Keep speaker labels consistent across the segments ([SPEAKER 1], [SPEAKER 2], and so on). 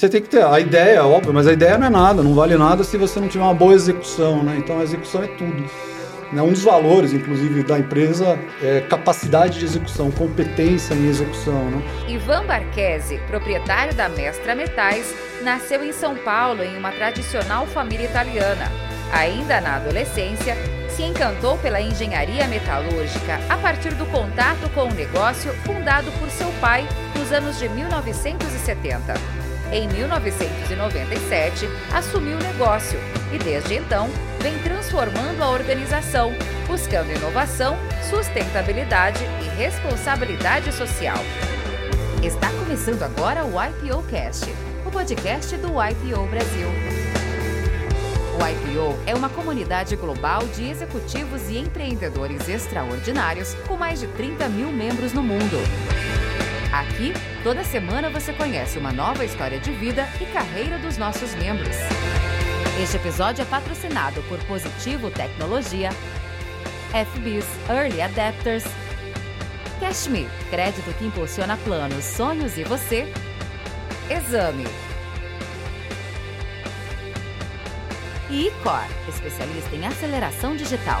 [SPEAKER 1] Você tem que ter a ideia, óbvio, mas a ideia não é nada, não vale nada se você não tiver uma boa execução, né? Então a execução é tudo. Né? Um dos valores, inclusive, da empresa é capacidade de execução, competência em execução. Né?
[SPEAKER 2] Ivan Barchese, proprietário da Mestra Metais, nasceu em São Paulo em uma tradicional família italiana. Ainda na adolescência, se encantou pela engenharia metalúrgica a partir do contato com o negócio fundado por seu pai nos anos de 1970. Em 1997, assumiu o negócio e desde então vem transformando a organização, buscando inovação, sustentabilidade e responsabilidade social. Está começando agora o IPO Cast, o podcast do IPO Brasil. O IPO é uma comunidade global de executivos e empreendedores extraordinários com mais de 30 mil membros no mundo. Aqui, toda semana você conhece uma nova história de vida e carreira dos nossos membros. Este episódio é patrocinado por Positivo Tecnologia, FBIS Early Adapters, Cashme, crédito que impulsiona planos, sonhos e você, Exame. E Icor, especialista em aceleração digital.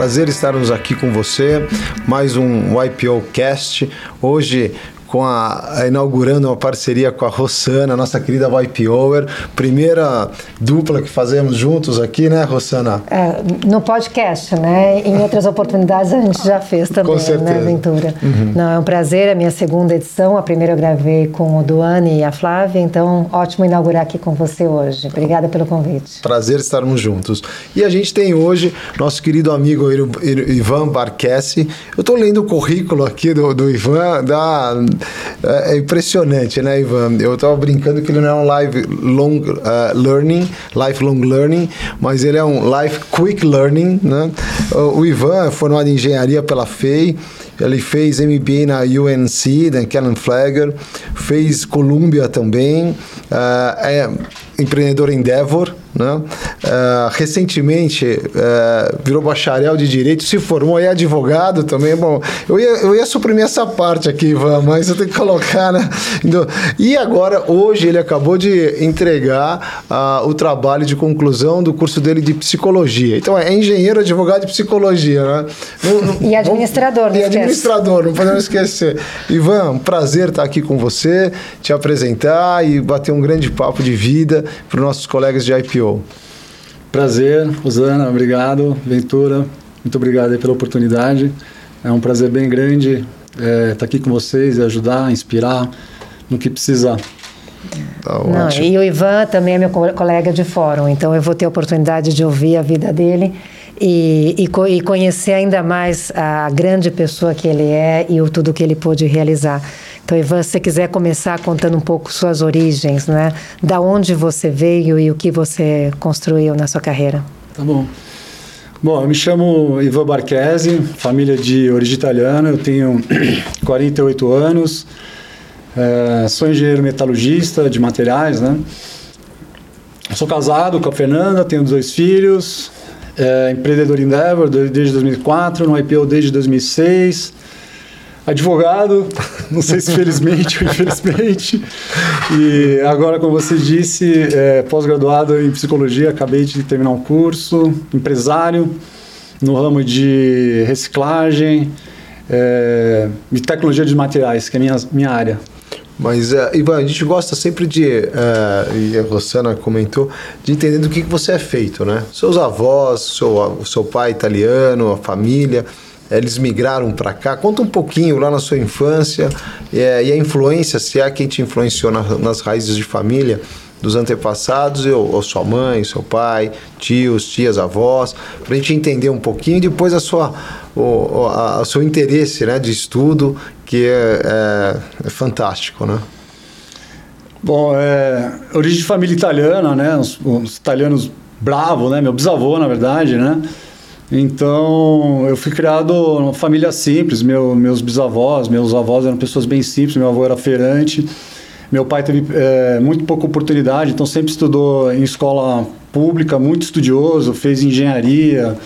[SPEAKER 3] Prazer estarmos aqui com você. Mais um IPO Cast. Hoje com a, inaugurando uma parceria com a Rossana, nossa querida YPOer, primeira dupla que fazemos juntos aqui, né, Rossana?
[SPEAKER 4] É, no podcast, né? Em outras oportunidades a gente já fez também, né, Ventura? Uhum. Não, é um prazer, é a minha segunda edição. A primeira eu gravei com o Duane e a Flávia, então ótimo inaugurar aqui com você hoje. Obrigada pelo convite.
[SPEAKER 3] Prazer estarmos juntos. E a gente tem hoje nosso querido amigo Ivan Barquesi. Eu estou lendo o currículo aqui do, do Ivan, da é, é impressionante, né, Ivan? Eu estava brincando que ele não é um live long uh, learning, lifelong learning, mas ele é um life quick learning, né? O Ivan é formado em engenharia pela FEI, ele fez MBA na UNC, da Kellen Flagger, fez Columbia também, uh, é empreendedor Endeavor, né? Uh, recentemente uh, virou bacharel de direito, se formou e é advogado também. Bom, eu ia, eu ia suprimir essa parte aqui, Ivan, mas eu tenho que colocar, né? Então, e agora, hoje, ele acabou de entregar uh, o trabalho de conclusão do curso dele de psicologia. Então, é engenheiro, advogado de psicologia, né?
[SPEAKER 4] Não, não, e administrador,
[SPEAKER 3] não E administrador, não podemos esquecer. Ivan, um prazer estar aqui com você, te apresentar e bater um grande papo de vida para os nossos colegas de IPO.
[SPEAKER 1] Prazer, Rosana, obrigado. Ventura, muito obrigado pela oportunidade. É um prazer bem grande estar é, tá aqui com vocês e ajudar, inspirar no que precisar.
[SPEAKER 4] Tá Não, e o Ivan também é meu colega de fórum, então eu vou ter a oportunidade de ouvir a vida dele e, e, e conhecer ainda mais a grande pessoa que ele é e o tudo que ele pôde realizar. Então, Ivan, se você quiser começar contando um pouco suas origens, né? Da onde você veio e o que você construiu na sua carreira.
[SPEAKER 1] Tá bom. Bom, eu me chamo Ivan Barchese, família de origem italiana, eu tenho 48 anos, é, sou engenheiro metalurgista de materiais, né? sou casado com a Fernanda, tenho dois filhos, é, empreendedor Endeavor desde 2004, no IPO desde 2006, advogado, não sei se felizmente ou infelizmente. E agora, como você disse, é, pós-graduado em psicologia, acabei de terminar um curso, empresário no ramo de reciclagem é, e tecnologia de materiais, que é a minha, minha área.
[SPEAKER 3] Mas, uh, Ivan, a gente gosta sempre de, uh, e a Rosana comentou, de entender do que, que você é feito, né? Seus avós, seu, seu pai italiano, a família, eles migraram para cá. Conta um pouquinho lá na sua infância é, e a influência, se é quem te influenciou na, nas raízes de família dos antepassados, ou, ou, sua mãe, seu pai, tios, tias, avós, para a gente entender um pouquinho e depois a sua, o, a, a seu interesse né, de estudo, que é, é, é fantástico, né?
[SPEAKER 1] Bom, é, origem de família italiana, né? Os, os italianos bravos, né? Meu bisavô, na verdade, né? Então, eu fui criado numa família simples. Meu, meus bisavós, meus avós eram pessoas bem simples. Meu avô era feirante. Meu pai teve é, muito pouca oportunidade, então sempre estudou em escola pública, muito estudioso, fez engenharia,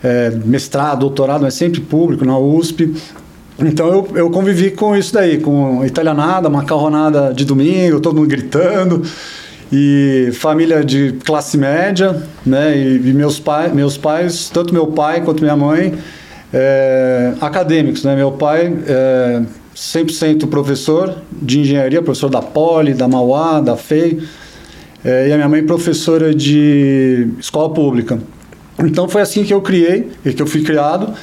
[SPEAKER 1] é, mestrado, doutorado, mas sempre público, na USP. Então eu, eu convivi com isso daí, com italianada, macarronada de domingo, todo mundo gritando e família de classe média, né? E, e meus, pai, meus pais, tanto meu pai quanto minha mãe, é, acadêmicos, né? Meu pai é 100% professor de engenharia, professor da Poli, da Mauá, da FEI, é, e a minha mãe professora de escola pública. Então foi assim que eu criei, e que eu fui criado.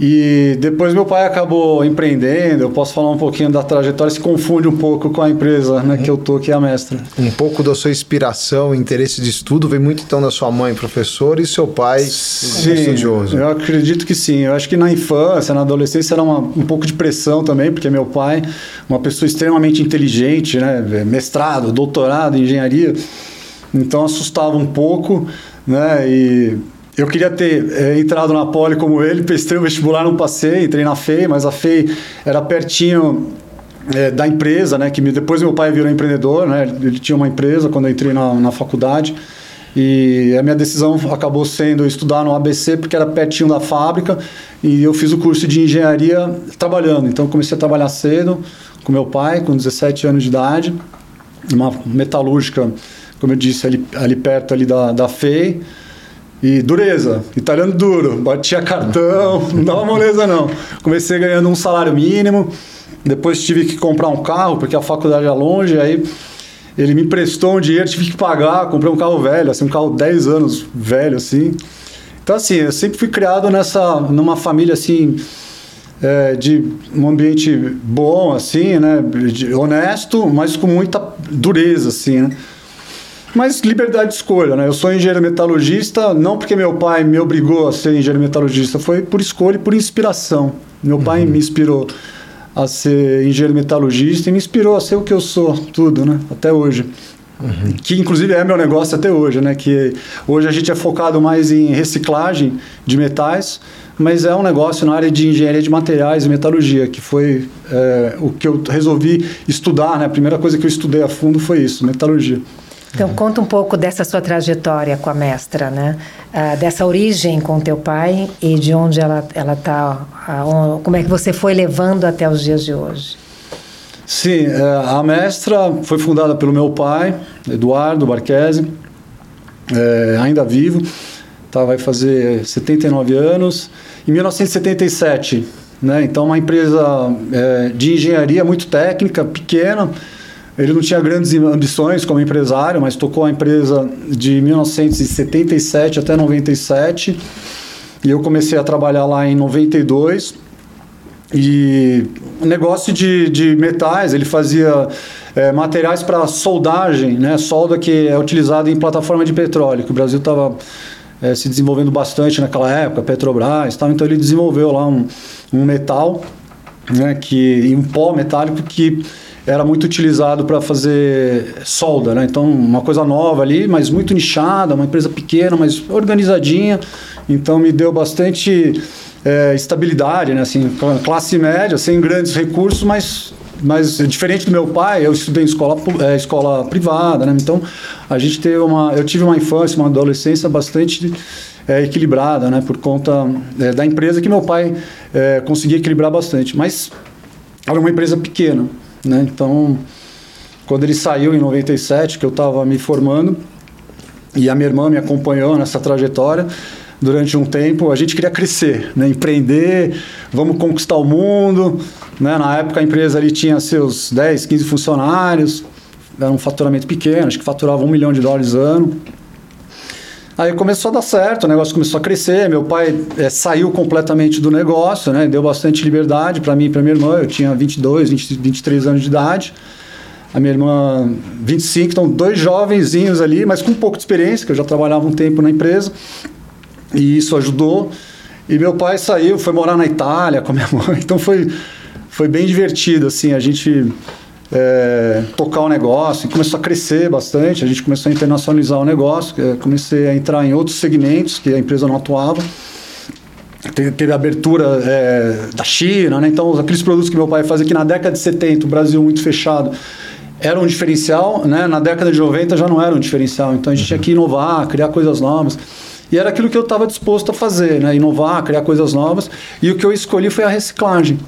[SPEAKER 1] E depois meu pai acabou empreendendo, eu posso falar um pouquinho da trajetória, se confunde um pouco com a empresa né, que eu tô, que é a Mestra.
[SPEAKER 3] Um pouco da sua inspiração, interesse de estudo, vem muito então da sua mãe professora e seu pai sim, estudioso.
[SPEAKER 1] eu acredito que sim. Eu acho que na infância, na adolescência era uma, um pouco de pressão também, porque meu pai, uma pessoa extremamente inteligente, né, mestrado, doutorado em engenharia, então assustava um pouco, né, e eu queria ter é, entrado na Poli como ele, prestei o vestibular, não passei, entrei na FEI, mas a FEI era pertinho é, da empresa, né? Que me, depois meu pai virou empreendedor, né? Ele tinha uma empresa quando eu entrei na, na faculdade. E a minha decisão acabou sendo estudar no ABC porque era pertinho da fábrica e eu fiz o curso de engenharia trabalhando. Então comecei a trabalhar cedo com meu pai, com 17 anos de idade, uma metalúrgica, como eu disse, ali, ali perto ali da, da FEI. E dureza, italiano duro, batia cartão, não dava moleza não. Comecei ganhando um salário mínimo, depois tive que comprar um carro, porque a faculdade é longe, aí ele me emprestou um dinheiro, tive que pagar, comprei um carro velho, assim, um carro 10 anos velho, assim. Então, assim, eu sempre fui criado nessa, numa família, assim, é, de um ambiente bom, assim, né, de, honesto, mas com muita dureza, assim, né. Mas liberdade de escolha, né? Eu sou engenheiro metalurgista, não porque meu pai me obrigou a ser engenheiro metalurgista, foi por escolha e por inspiração. Meu pai uhum. me inspirou a ser engenheiro metalurgista e me inspirou a ser o que eu sou, tudo, né? Até hoje. Uhum. Que inclusive é meu negócio até hoje, né? Que hoje a gente é focado mais em reciclagem de metais, mas é um negócio na área de engenharia de materiais e metalurgia, que foi é, o que eu resolvi estudar, né? A primeira coisa que eu estudei a fundo foi isso, metalurgia.
[SPEAKER 4] Então, conta um pouco dessa sua trajetória com a mestra, né? Ah, dessa origem com teu pai e de onde ela ela está, como é que você foi levando até os dias de hoje?
[SPEAKER 1] Sim, é, a mestra foi fundada pelo meu pai, Eduardo Barquese, é, ainda vivo, tá, vai fazer 79 anos, em 1977, né? Então, uma empresa é, de engenharia muito técnica, pequena, ele não tinha grandes ambições como empresário, mas tocou a empresa de 1977 até 97. E eu comecei a trabalhar lá em 92. E negócio de, de metais, ele fazia é, materiais para soldagem, né? solda que é utilizada em plataforma de petróleo, que o Brasil estava é, se desenvolvendo bastante naquela época, Petrobras, tal, então ele desenvolveu lá um, um metal, né? que, um pó metálico que era muito utilizado para fazer solda, né? Então, uma coisa nova ali, mas muito nichada, uma empresa pequena, mas organizadinha. Então, me deu bastante é, estabilidade, né? Assim, classe média, sem grandes recursos, mas mas diferente do meu pai, eu estudei em escola, é, escola privada, né? Então, a gente teve uma, eu tive uma infância, uma adolescência bastante é, equilibrada, né? Por conta é, da empresa que meu pai é, conseguia equilibrar bastante. Mas era uma empresa pequena. Né? Então, quando ele saiu em 97, que eu estava me formando, e a minha irmã me acompanhou nessa trajetória durante um tempo, a gente queria crescer, né? empreender, vamos conquistar o mundo. Né? Na época a empresa ali tinha seus 10, 15 funcionários, era um faturamento pequeno, acho que faturava um milhão de dólares ano. Aí começou a dar certo, o negócio começou a crescer. Meu pai é, saiu completamente do negócio, né? Deu bastante liberdade para mim e para minha irmã. Eu tinha 22, 20, 23 anos de idade. A minha irmã, 25. Então, dois jovenzinhos ali, mas com um pouco de experiência, que eu já trabalhava um tempo na empresa. E isso ajudou. E meu pai saiu, foi morar na Itália com a minha mãe. Então, foi, foi bem divertido, assim. A gente é, tocar o negócio, e começou a crescer bastante, a gente começou a internacionalizar o negócio, comecei a entrar em outros segmentos que a empresa não atuava. Teve, teve a abertura é, da China, né? então aqueles produtos que meu pai fazia que na década de 70, o Brasil muito fechado, era um diferencial, né? na década de 90 já não era um diferencial, então a gente tinha que inovar, criar coisas novas. E era aquilo que eu estava disposto a fazer, né? inovar, criar coisas novas. E o que eu escolhi foi a reciclagem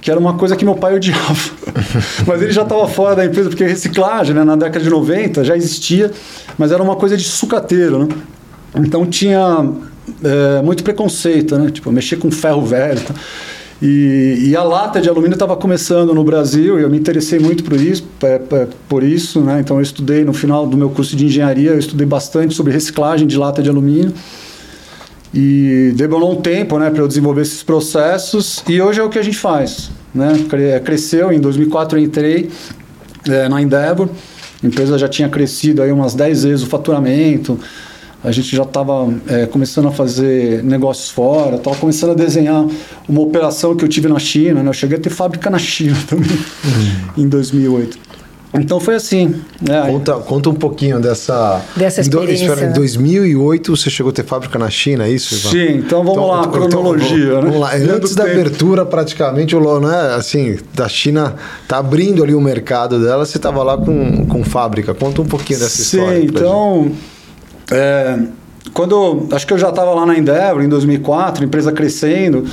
[SPEAKER 1] que era uma coisa que meu pai odiava. mas ele já estava fora da empresa, porque reciclagem, né, na década de 90 já existia, mas era uma coisa de sucateiro, né? Então tinha é, muito preconceito, né? Tipo, mexer com ferro velho. Tá? E, e, a lata de alumínio estava começando no Brasil e eu me interessei muito por isso, por isso, né? Então eu estudei no final do meu curso de engenharia, eu estudei bastante sobre reciclagem de lata de alumínio. E demorou um tempo, né, para eu desenvolver esses processos e hoje é o que a gente faz, né? Cresceu em 2004 eu entrei é, na Endeavor, a empresa já tinha crescido aí umas 10 vezes o faturamento a gente já estava é, começando a fazer negócios fora, estava começando a desenhar uma operação que eu tive na China, né? Eu cheguei a ter fábrica na China também, uhum. em 2008. Então foi assim.
[SPEAKER 3] Né? Conta, conta um pouquinho dessa.
[SPEAKER 4] Dessa experiência. Em,
[SPEAKER 3] né? em 2008 você chegou a ter fábrica na China, é isso?
[SPEAKER 1] Ivan? Sim, então vamos então, lá, então, cronologia. Então,
[SPEAKER 3] vamos, né? lá. Antes da tempo. abertura, praticamente, o né, assim, da China tá abrindo ali o mercado dela, você estava lá com, com fábrica. Conta um pouquinho dessa
[SPEAKER 1] Sim,
[SPEAKER 3] história.
[SPEAKER 1] Sim, então. Gente. É, quando acho que eu já estava lá na Endeavor em 2004, empresa crescendo,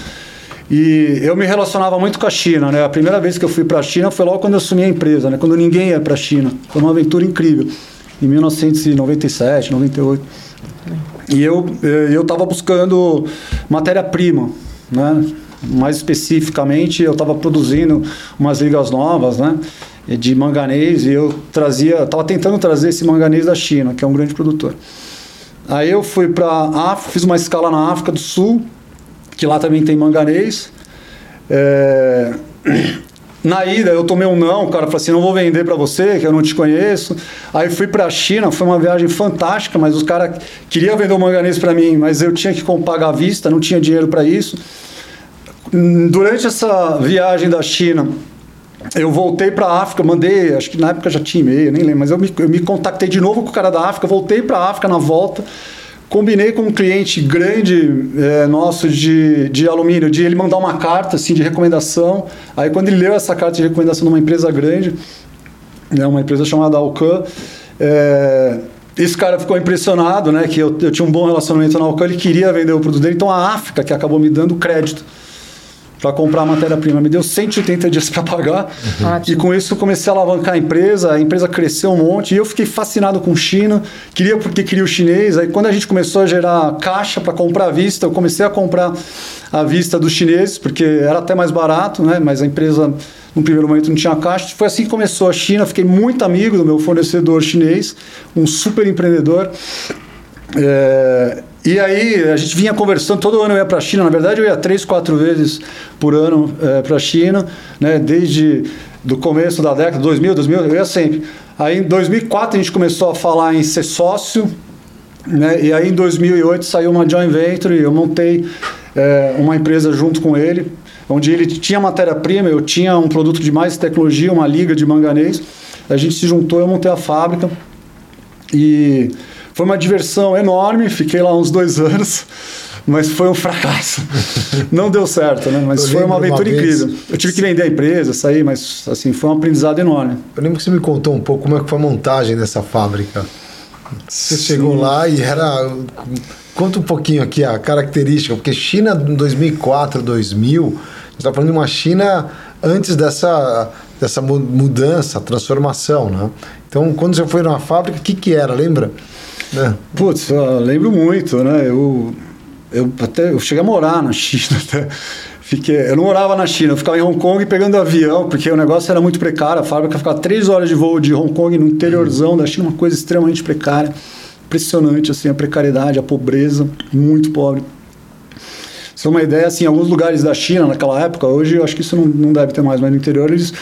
[SPEAKER 1] e eu me relacionava muito com a China, né? A primeira vez que eu fui para a China foi logo quando eu assumi a empresa, né? Quando ninguém ia para a China. Foi uma aventura incrível. Em 1997, 98. E eu eu estava buscando matéria-prima, né? Mais especificamente, eu estava produzindo umas ligas novas, né? De manganês e eu trazia, estava tentando trazer esse manganês da China, que é um grande produtor. Aí eu fui para África, fiz uma escala na África do Sul, que lá também tem manganês. É... Na ida eu tomei um não, o cara falou assim: não vou vender para você, que eu não te conheço. Aí fui para a China, foi uma viagem fantástica, mas os caras queriam vender o manganês para mim, mas eu tinha que pagar à vista, não tinha dinheiro para isso. Durante essa viagem da China, eu voltei para a África, mandei, acho que na época já tinha e-mail, nem lembro, mas eu me, eu me contactei de novo com o cara da África, voltei para a África na volta, combinei com um cliente grande é, nosso de, de alumínio, de ele mandar uma carta assim, de recomendação. Aí quando ele leu essa carta de recomendação de uma empresa grande, né, uma empresa chamada Alcan, é, esse cara ficou impressionado, né, que eu, eu tinha um bom relacionamento na Alcan, ele queria vender o produto dele, então a África que acabou me dando crédito para comprar a matéria-prima. Me deu 180 dias para pagar. Uhum. E com isso eu comecei a alavancar a empresa, a empresa cresceu um monte e eu fiquei fascinado com China. Queria porque queria o chinês. Aí quando a gente começou a gerar caixa para comprar à vista, eu comecei a comprar à vista dos chineses, porque era até mais barato, né? Mas a empresa no primeiro momento não tinha caixa. Foi assim que começou a China. Fiquei muito amigo do meu fornecedor chinês, um super empreendedor. É, e aí a gente vinha conversando, todo ano eu ia para a China, na verdade eu ia três, quatro vezes por ano é, para a China, né, desde do começo da década, 2000, 2000, eu ia sempre. Aí em 2004 a gente começou a falar em ser sócio, né, e aí em 2008 saiu uma joint venture e eu montei é, uma empresa junto com ele, onde ele tinha matéria-prima, eu tinha um produto de mais tecnologia, uma liga de manganês, a gente se juntou, eu montei a fábrica e foi uma diversão enorme, fiquei lá uns dois anos, mas foi um fracasso. Não deu certo, né? Mas eu foi uma aventura uma incrível. Eu tive que vender a empresa, sair, mas assim, foi um aprendizado enorme.
[SPEAKER 3] Eu lembro que você me contou um pouco como é que foi a montagem dessa fábrica. Você Sim. chegou lá e era. Conta um pouquinho aqui a característica, porque China em 2004, 2000, a gente está falando de uma China antes dessa, dessa mudança, transformação, né? Então, quando você foi numa fábrica, o que, que era, lembra?
[SPEAKER 1] É. Putz, lembro muito, né? Eu, eu até eu cheguei a morar na China até. Fiquei, eu não morava na China, eu ficava em Hong Kong pegando avião, porque o negócio era muito precário. A fábrica ficava três horas de voo de Hong Kong no interiorzão da China, uma coisa extremamente precária. Impressionante, assim, a precariedade, a pobreza, muito pobre. Você uma ideia, assim, alguns lugares da China naquela época, hoje eu acho que isso não, não deve ter mais, mas no interior eles,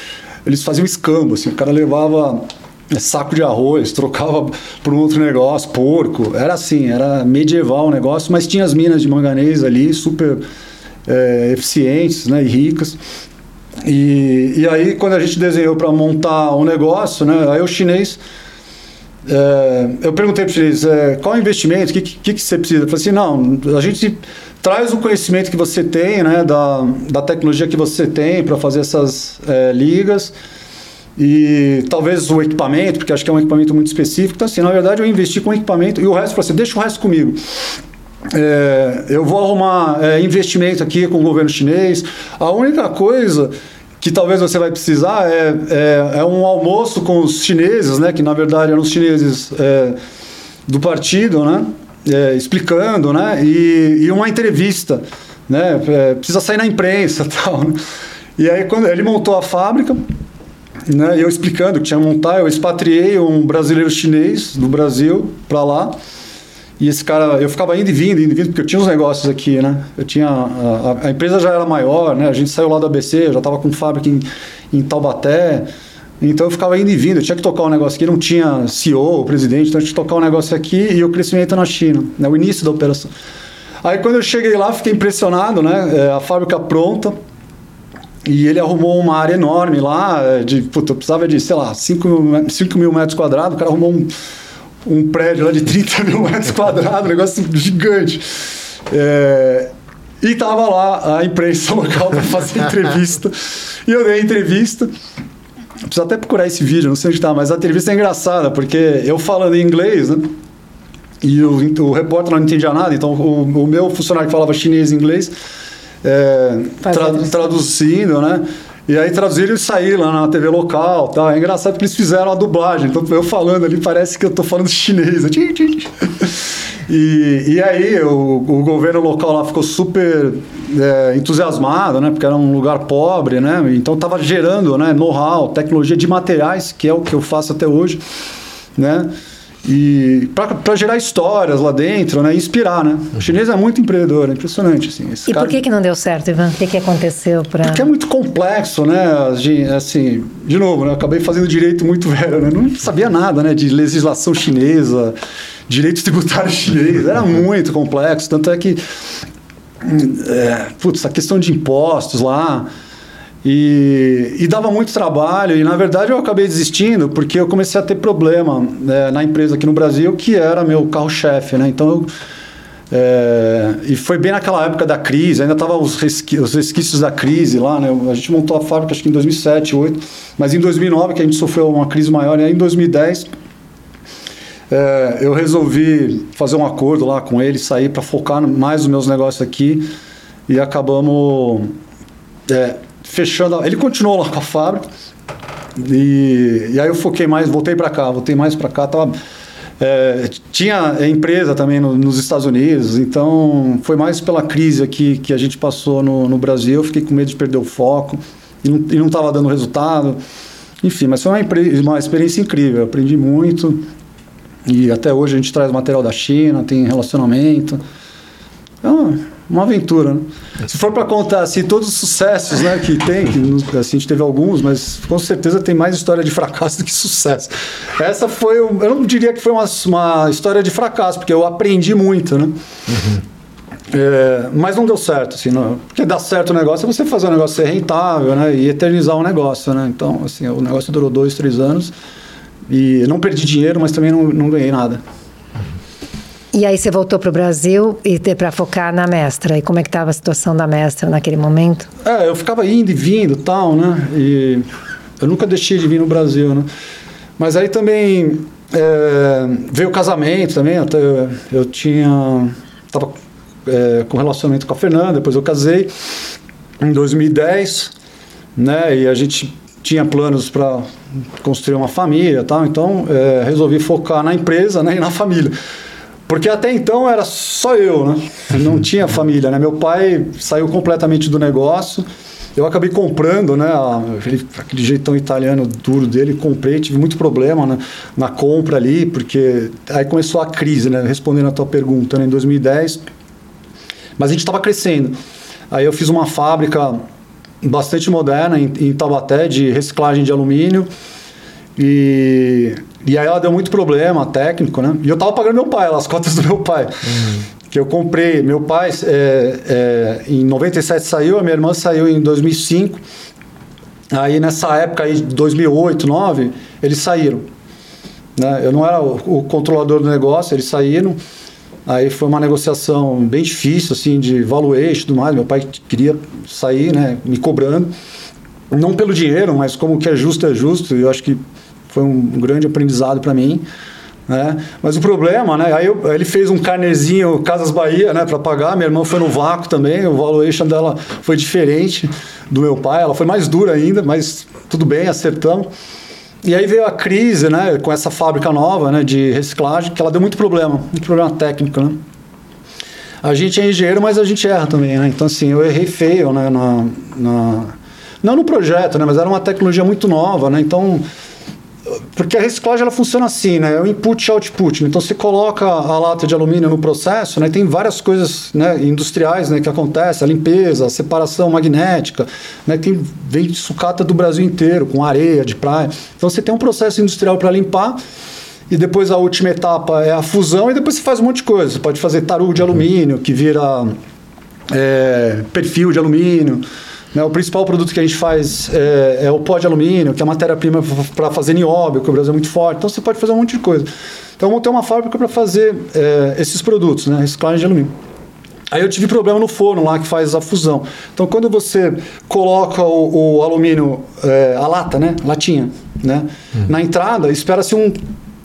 [SPEAKER 1] eles faziam escambo, assim, o cara levava saco de arroz, trocava por um outro negócio, porco. Era assim, era medieval o negócio, mas tinha as minas de manganês ali, super é, eficientes né, e ricas. E, e aí, quando a gente desenhou para montar um negócio, né, aí o chinês. É, eu perguntei para o chinês é, qual o investimento, o que, que, que, você precisa? Eu falei assim: não, a gente traz o conhecimento que você tem, né, da, da tecnologia que você tem para fazer essas é, ligas e talvez o equipamento, porque acho que é um equipamento muito específico. Então, assim, na verdade, eu investi com equipamento e o resto, você assim, deixa o resto comigo. é, eu vou arrumar é, investimento aqui com o governo chinês. A única coisa que talvez você vai precisar é, é, é, um almoço com os chineses, né? Que na verdade eram os chineses é, do partido, né? É, explicando, né? E, e, uma entrevista, né? É, precisa sair na imprensa, tal. Né? E aí quando ele montou a fábrica, né? Eu explicando que tinha montar, eu expatriei um brasileiro chinês do Brasil para lá. E esse cara, eu ficava indo e vindo, indo e vindo, porque eu tinha uns negócios aqui, né? Eu tinha. A, a empresa já era maior, né? A gente saiu lá do ABC, já estava com fábrica em, em Taubaté. Então eu ficava indo e vindo, eu tinha que tocar um negócio aqui, não tinha CEO, presidente, então eu tinha que tocar um negócio aqui e o crescimento na China, né? o início da operação. Aí quando eu cheguei lá, fiquei impressionado, né? É, a fábrica pronta, e ele arrumou uma área enorme lá, é, de, puta, eu precisava de, sei lá, 5 mil, 5 mil metros quadrados, o cara arrumou um um prédio lá de 30 mil metros quadrados, um negócio gigante. É, e tava lá a imprensa local para fazer entrevista. e eu dei a entrevista. Preciso até procurar esse vídeo, não sei onde está, mas a entrevista é engraçada, porque eu falando em inglês, né? E o, o repórter não entendia nada, então o, o meu funcionário que falava chinês e inglês, é, tra, traduzindo, né? E aí traduziram e saíram lá na TV local. Tá? É engraçado que eles fizeram a dublagem. Então eu falando ali parece que eu tô falando chinês. E, e aí o, o governo local lá ficou super é, entusiasmado, né? Porque era um lugar pobre, né? Então estava gerando né, know-how, tecnologia de materiais, que é o que eu faço até hoje, né? E para gerar histórias lá dentro, né? Inspirar, né? O chinês é muito empreendedor, é impressionante, assim.
[SPEAKER 4] e cara... por que que não deu certo, Ivan? O que que aconteceu para...
[SPEAKER 1] Porque é muito complexo, né? Assim, de novo, né? Eu acabei fazendo direito muito velho, né? Não sabia nada, né? De legislação chinesa, direito tributário chinês, era muito complexo, tanto é que... É, putz, a questão de impostos lá... E, e, dava muito trabalho, e na verdade eu acabei desistindo porque eu comecei a ter problema né, na empresa aqui no Brasil, que era meu carro-chefe, né? Então é, e foi bem naquela época da crise, ainda estavam os, resqui os resquícios da crise lá, né? A gente montou a fábrica acho que em 2007, 2008, mas em 2009 que a gente sofreu uma crise maior, e aí em 2010 é, eu resolvi fazer um acordo lá com ele, sair para focar mais nos meus negócios aqui e acabamos é, fechando. Ele continuou lá com a fábrica. E, e aí eu foquei mais, voltei para cá, voltei mais para cá. Tava, é, tinha empresa também no, nos Estados Unidos, então foi mais pela crise aqui que a gente passou no, no Brasil. Eu fiquei com medo de perder o foco e não estava dando resultado. Enfim, mas foi uma, uma experiência incrível. Eu aprendi muito e até hoje a gente traz material da China, tem relacionamento. Então, uma aventura, né? Se for para contar assim, todos os sucessos né, que tem, que assim, a gente teve alguns, mas com certeza tem mais história de fracasso do que sucesso. Essa foi, eu não diria que foi uma, uma história de fracasso, porque eu aprendi muito, né? Uhum. É, mas não deu certo, assim, não, porque dar certo o negócio é você fazer o negócio ser rentável, né? E eternizar o negócio, né? Então, assim, o negócio durou dois, três anos e não perdi dinheiro, mas também não, não ganhei nada.
[SPEAKER 4] E aí você voltou para o Brasil e para focar na mestra. E como é que estava a situação da mestra naquele momento?
[SPEAKER 1] É, eu ficava indo e vindo tal, né? E eu nunca deixei de vir no Brasil, né? Mas aí também é, veio o casamento também. Até eu, eu tinha... Estava é, com relacionamento com a Fernanda, depois eu casei em 2010, né? E a gente tinha planos para construir uma família tal. Então, é, resolvi focar na empresa né, e na família. Porque até então era só eu, né? Não tinha família, né? Meu pai saiu completamente do negócio. Eu acabei comprando, né? Aquele, aquele jeitão italiano duro dele, comprei, tive muito problema né, na compra ali, porque aí começou a crise, né? Respondendo a tua pergunta, né, em 2010. Mas a gente estava crescendo. Aí eu fiz uma fábrica bastante moderna em, em Taubaté de reciclagem de alumínio. E e aí ela deu muito problema técnico, né? E eu tava pagando meu pai, as cotas do meu pai. Uhum. Que eu comprei. Meu pai, é, é, em 97 saiu, a minha irmã saiu em 2005. Aí nessa época aí, 2008, 2009, eles saíram. Né? Eu não era o, o controlador do negócio, eles saíram. Aí foi uma negociação bem difícil, assim, de valuation e tudo mais. Meu pai queria sair, né, me cobrando. Não pelo dinheiro, mas como que é justo é justo. E eu acho que foi um grande aprendizado para mim. Né? Mas o problema, né? Aí eu, ele fez um carnezinho Casas Bahia, né, para pagar. Minha irmã foi no vácuo também. O valuation dela foi diferente do meu pai. Ela foi mais dura ainda, mas tudo bem, acertamos. E aí veio a crise, né, com essa fábrica nova, né, de reciclagem, que ela deu muito problema, muito problema técnico, né? A gente é engenheiro, mas a gente erra também, né? Então, assim, eu errei feio, né, na, na... não no projeto, né, mas era uma tecnologia muito nova, né? Então, porque a reciclagem ela funciona assim, né? É o input e output. Então você coloca a lata de alumínio no processo, né? Tem várias coisas né, industriais né, que acontecem, a limpeza, a separação magnética, né? Tem vem de sucata do Brasil inteiro, com areia de praia. Então você tem um processo industrial para limpar. E depois a última etapa é a fusão, e depois você faz um monte de coisa. Você pode fazer tarugo de alumínio, que vira é, perfil de alumínio. Né? O principal produto que a gente faz é, é o pó de alumínio, que é a matéria-prima para fazer nióbio, que o Brasil é muito forte. Então você pode fazer um monte de coisa. Então eu montei uma fábrica para fazer é, esses produtos, né? reciclagem de alumínio. Aí eu tive problema no forno lá que faz a fusão. Então quando você coloca o, o alumínio, é, a lata, né, latinha, né, uhum. na entrada, espera-se um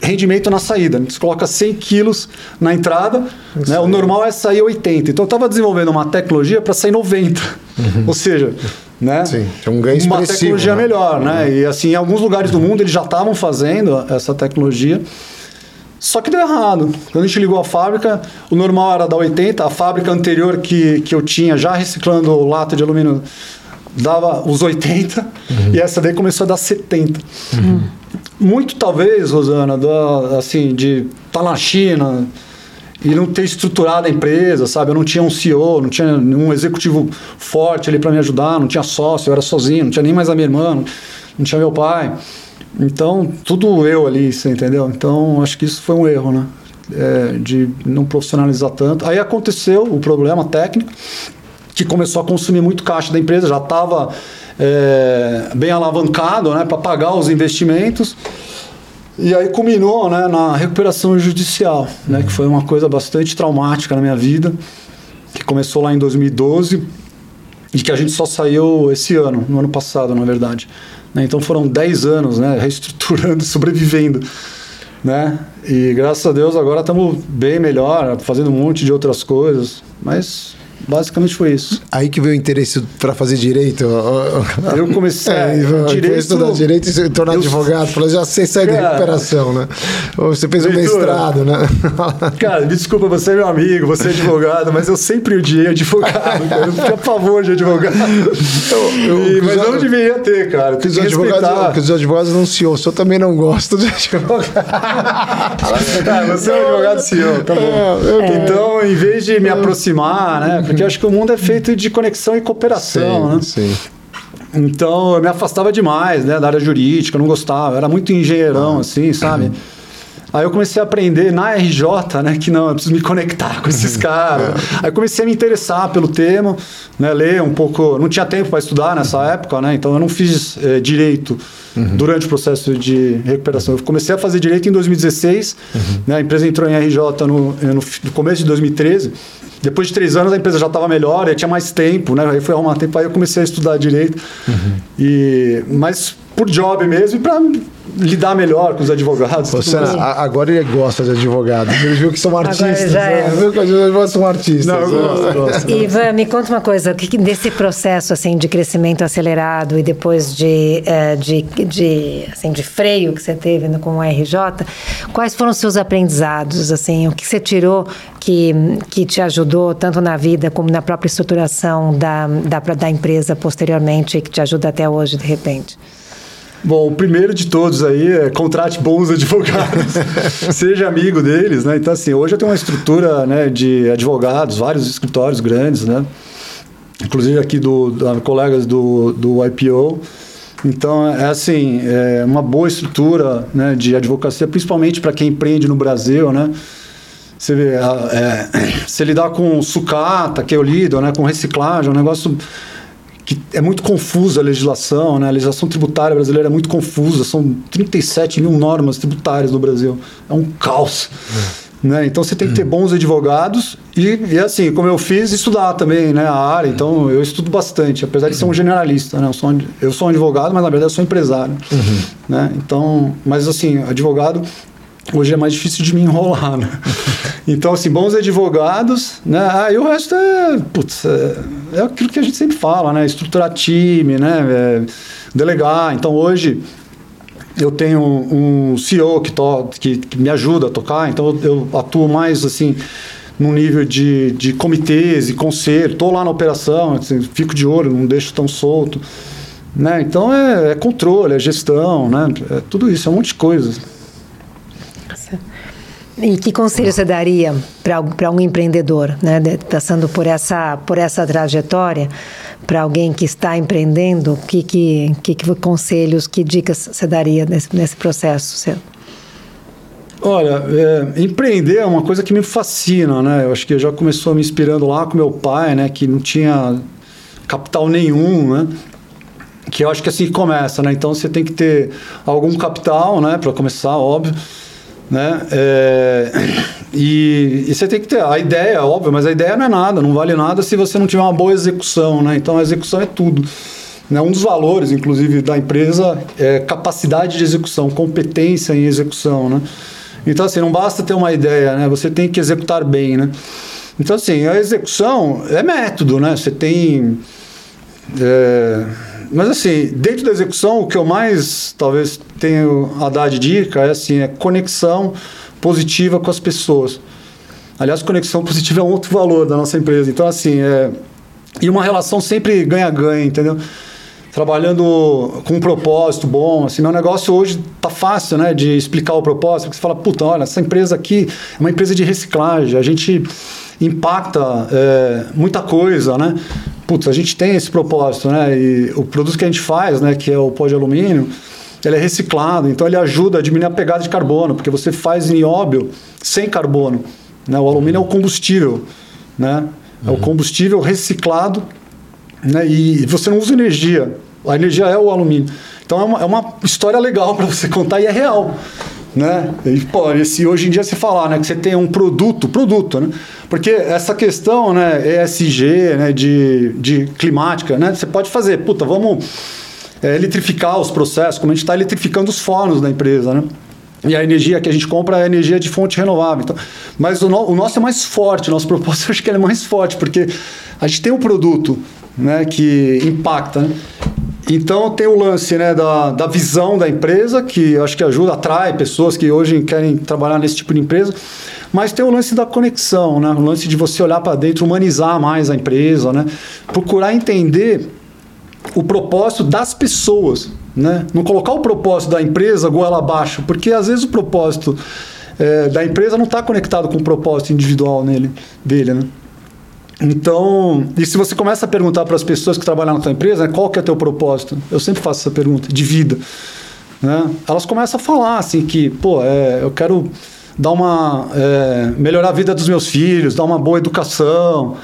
[SPEAKER 1] rendimento na saída. Você coloca 100 quilos na entrada, né? o normal é sair 80. Então eu estava desenvolvendo uma tecnologia para sair 90. Uhum. Ou seja, né?
[SPEAKER 3] Sim, é um ganho
[SPEAKER 1] Uma tecnologia né? melhor, né? Uhum. E assim, em alguns lugares do mundo eles já estavam fazendo essa tecnologia. Só que deu errado. Quando a gente ligou a fábrica, o normal era dar 80, a fábrica anterior que, que eu tinha já reciclando lata de alumínio dava os 80 uhum. e essa daí começou a dar 70. Uhum. Muito talvez, Rosana, assim, de estar tá na China e não ter estruturado a empresa, sabe? Eu não tinha um CEO, não tinha um executivo forte ali para me ajudar, não tinha sócio, eu era sozinho, não tinha nem mais a minha irmã, não tinha meu pai. Então, tudo eu ali, você entendeu? Então, acho que isso foi um erro, né? É, de não profissionalizar tanto. Aí aconteceu o problema técnico, que começou a consumir muito caixa da empresa, já estava é, bem alavancado né, para pagar os investimentos. E aí culminou né, na recuperação judicial, né, que foi uma coisa bastante traumática na minha vida, que começou lá em 2012 e que a gente só saiu esse ano, no ano passado, na verdade. Né, então foram 10 anos né, reestruturando, sobrevivendo. Né? E graças a Deus agora estamos bem melhor, fazendo um monte de outras coisas, mas Basicamente foi isso.
[SPEAKER 3] Aí que veio o interesse para fazer direito?
[SPEAKER 1] Eu comecei é,
[SPEAKER 3] direito, estudar direito e se tornar eu, advogado. Falou, já sei sair da recuperação, né? Ou você fez um mestrado, né?
[SPEAKER 1] Cara, me desculpa, você é meu amigo, você é advogado, mas eu sempre odiei advogado, cara. Eu tinha pavor de advogado. Eu, eu, e, mas não deveria ter, cara.
[SPEAKER 3] Que os, advogados, que os advogados não CEO. O senhor também não gosta de advogado. ah,
[SPEAKER 1] você é um advogado CEO, tá bom. É, então, em vez de me aproximar, né? Porque eu acho que o mundo é feito de conexão e cooperação, sim, né? Sim. Então eu me afastava demais, né, da área jurídica, não gostava, era muito engenheirão, ah. assim, sabe? Uhum. Aí eu comecei a aprender na RJ, né, que não, eu preciso me conectar com esses caras. Aí comecei a me interessar pelo tema, né, ler um pouco. Não tinha tempo para estudar nessa época, né, então eu não fiz é, direito uhum. durante o processo de recuperação. Eu comecei a fazer direito em 2016, uhum. né, a empresa entrou em RJ no, no, começo de 2013. Depois de três anos a empresa já estava melhor, eu tinha mais tempo, né? Aí foi arrumar tempo, aí eu comecei a estudar direito. Uhum. E, mas por job mesmo e para lidar melhor com os advogados.
[SPEAKER 3] Você, agora ele gosta de advogados. Ele viu que são artistas. Já é. Viu que os advogados são artistas. Não, eu
[SPEAKER 4] gosto, gosto. Ivan, me conta uma coisa. Que, desse processo assim, de crescimento acelerado e depois de, eh, de, de, assim, de freio que você teve com o RJ, quais foram os seus aprendizados? Assim, o que você tirou que, que te ajudou tanto na vida como na própria estruturação da, da, da empresa posteriormente e que te ajuda até hoje, de repente?
[SPEAKER 1] Bom, o primeiro de todos aí é contrate bons advogados, seja amigo deles, né? Então, assim, hoje eu tenho uma estrutura né, de advogados, vários escritórios grandes, né? Inclusive aqui do, colegas do, do IPO. Então, é assim, é uma boa estrutura né, de advocacia, principalmente para quem empreende no Brasil, né? Você, vê, é, você lidar com sucata, que eu lido, né, com reciclagem, é um negócio que é muito confusa a legislação, né? A legislação tributária brasileira é muito confusa, são 37 mil normas tributárias no Brasil. É um caos. É. Né? Então você tem que ter bons advogados e, e, assim, como eu fiz, estudar também né, a área. Então eu estudo bastante, apesar de ser um generalista. Né? Eu, sou, eu sou um advogado, mas na verdade eu sou empresário. Uhum. Né? Então, mas assim, advogado hoje é mais difícil de me enrolar, né? Então, assim, bons advogados, né? Ah, e o resto é, putz, é, é aquilo que a gente sempre fala, né? Estruturar time, né? É, delegar. Então, hoje eu tenho um CEO que, to, que, que, me ajuda a tocar, então eu, eu atuo mais, assim, num nível de, de comitês e conselho. Estou lá na operação, assim, fico de olho, não deixo tão solto. Né? Então, é, é controle, é gestão, né? É tudo isso, é um monte de coisas.
[SPEAKER 4] E que conselho você daria para um empreendedor, né, passando por essa, por essa trajetória, para alguém que está empreendendo, que, que, que, que conselhos, que dicas você daria nesse, nesse processo seu?
[SPEAKER 1] Olha, é, empreender é uma coisa que me fascina, né? Eu acho que já começou me inspirando lá com meu pai, né? Que não tinha capital nenhum, né? Que eu acho que assim começa, né? Então você tem que ter algum capital, né? Para começar, óbvio né? É, e, e, você tem que ter a ideia, óbvio, mas a ideia não é nada, não vale nada se você não tiver uma boa execução, né? Então a execução é tudo. Né? Um dos valores, inclusive, da empresa é capacidade de execução, competência em execução, né? Então, assim, não basta ter uma ideia, né? Você tem que executar bem, né? Então, assim, a execução é método, né? Você tem... É, mas assim, dentro da execução, o que eu mais talvez tenho a dar de dica é assim, é conexão positiva com as pessoas. Aliás, conexão positiva é um outro valor da nossa empresa. Então, assim, é... e uma relação sempre ganha-ganha, entendeu? Trabalhando com um propósito bom, assim, meu negócio hoje tá fácil, né, de explicar o propósito, porque você fala, puta, olha, essa empresa aqui é uma empresa de reciclagem, a gente impacta é, muita coisa, né? Putz, a gente tem esse propósito, né? E o produto que a gente faz, né, que é o pó de alumínio, ele é reciclado, então ele ajuda a diminuir a pegada de carbono, porque você faz nióbio sem carbono. Né? O alumínio é o combustível, né? É o uhum. combustível reciclado, né? E você não usa energia. A energia é o alumínio. Então é uma, é uma história legal para você contar e é real né? E, pô, se hoje em dia se falar, né, que você tem um produto, produto, né? Porque essa questão, né, ESG, né, de, de climática, né, você pode fazer, puta, vamos é, eletrificar os processos, como a gente está eletrificando os fornos da empresa, né? E a energia que a gente compra é energia de fonte renovável. Então, mas o, no, o nosso é mais forte, nosso propósito acho que é mais forte, porque a gente tem um produto né, que impacta. Né? Então tem o lance né, da, da visão da empresa, que acho que ajuda, atrai pessoas que hoje querem trabalhar nesse tipo de empresa. Mas tem o lance da conexão, né? o lance de você olhar para dentro, humanizar mais a empresa, né? procurar entender o propósito das pessoas. Né? Não colocar o propósito da empresa goela abaixo, porque às vezes o propósito é, da empresa não está conectado com o propósito individual nele, dele. Né? Então, e se você começa a perguntar para as pessoas que trabalham na tua empresa, né, qual que é o teu propósito? Eu sempre faço essa pergunta, de vida. Né? Elas começam a falar assim que, pô, é, eu quero dar uma é, melhorar a vida dos meus filhos, dar uma boa educação,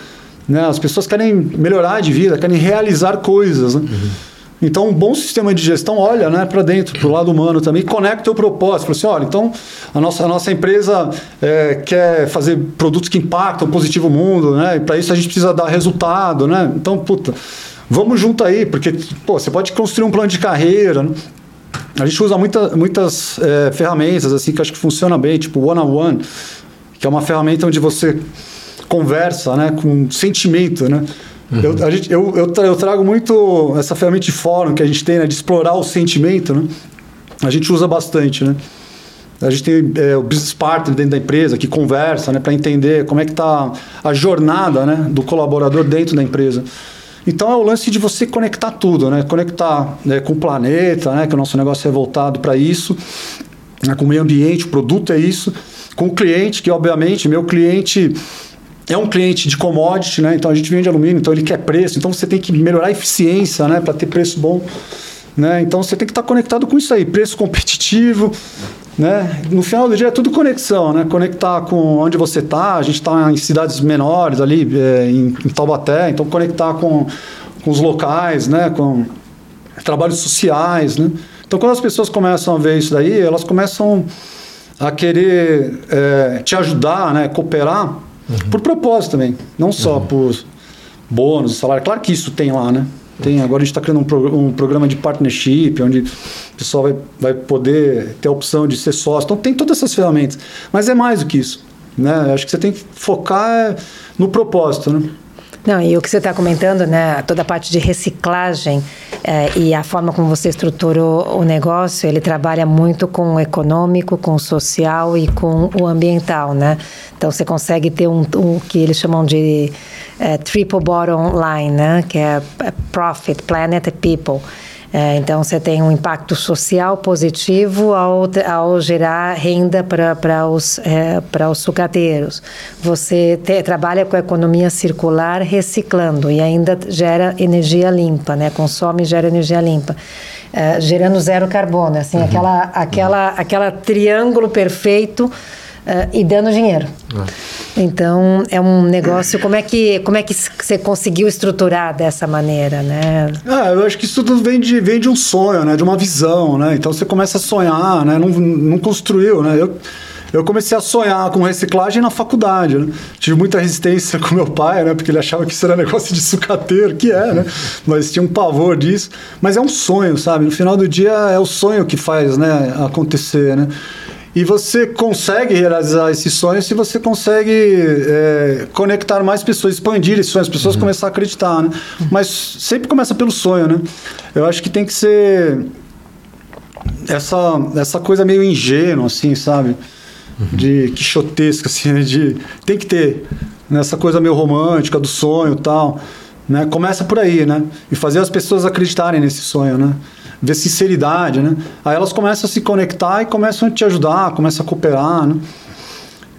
[SPEAKER 1] né? As pessoas querem melhorar de vida, querem realizar coisas, né? Uhum. Então, um bom sistema de gestão olha né, para dentro, para o lado humano também, conecta o propósito. Fala assim, olha, então a nossa, a nossa empresa é, quer fazer produtos que impactam positivo o mundo, né? E para isso a gente precisa dar resultado, né? Então, puta, vamos junto aí, porque pô, você pode construir um plano de carreira. Né? A gente usa muita, muitas é, ferramentas assim que acho que funciona bem, tipo One on One, que é uma ferramenta onde você conversa né, com sentimento, né? Uhum. Eu, a gente, eu, eu, eu, trago muito essa ferramenta de fórum que a gente tem, né, de explorar o sentimento, né? A gente usa bastante, né? A gente tem é, o business partner dentro da empresa que conversa, né, para entender como é que está a jornada, né, do colaborador dentro da empresa. Então é o lance de você conectar tudo, né? Conectar né, com o planeta, né? Que o nosso negócio é voltado para isso, né, com o meio ambiente, o produto é isso, com o cliente, que obviamente meu cliente é um cliente de commodity, né? Então a gente vende alumínio, então ele quer preço, então você tem que melhorar a eficiência, né? Para ter preço bom, né? Então você tem que estar conectado com isso aí, preço competitivo, né? No final do dia é tudo conexão, né? Conectar com onde você está. A gente está em cidades menores ali, é, em, em, Taubaté, então conectar com, com os locais, né? Com trabalhos sociais, né? Então quando as pessoas começam a ver isso daí, elas começam a querer é, te ajudar, né? Cooperar Uhum. Por propósito também, não só uhum. por bônus, salário. Claro que isso tem lá, né? Tem, agora a gente está criando um, pro, um, programa de partnership, onde o pessoal vai, vai poder ter a opção de ser sócio. Então tem todas essas ferramentas. Mas é mais do que isso. Né? Acho que você tem que focar no propósito. Né?
[SPEAKER 4] Não, e o que você está comentando, né, toda a parte de reciclagem eh, e a forma como você estruturou o negócio, ele trabalha muito com o econômico, com o social e com o ambiental, né? Então você consegue ter um, um que eles chamam de eh, triple bottom line, né, que é profit, planet people. É, então, você tem um impacto social positivo ao, ao gerar renda para os, é, os sucateiros. Você te, trabalha com a economia circular reciclando e ainda gera energia limpa, né? consome e gera energia limpa. É, gerando zero carbono, assim, uhum. aquela, aquela, aquela triângulo perfeito uh, e dando dinheiro. É. Então é um negócio. Como é que como é que você conseguiu estruturar dessa maneira, né?
[SPEAKER 1] Ah, eu acho que isso tudo vem de vem de um sonho, né? De uma visão, né? Então você começa a sonhar, né? Não, não construiu, né? Eu, eu comecei a sonhar com reciclagem na faculdade, né? Tive muita resistência com meu pai, né? Porque ele achava que isso era negócio de sucateiro, que é, né? Mas tinha um pavor disso. Mas é um sonho, sabe? No final do dia é o sonho que faz, né? Acontecer, né? E você consegue realizar esses sonhos se você consegue é, conectar mais pessoas, expandir esses sonhos, as pessoas uhum. começar a acreditar, né? Mas sempre começa pelo sonho, né? Eu acho que tem que ser essa, essa coisa meio ingênua, assim, sabe? Uhum. De quixotesca, assim, né? de tem que ter nessa coisa meio romântica do sonho e tal, né? Começa por aí, né? E fazer as pessoas acreditarem nesse sonho, né? Ver sinceridade, né? Aí elas começam a se conectar e começam a te ajudar, começam a cooperar, né?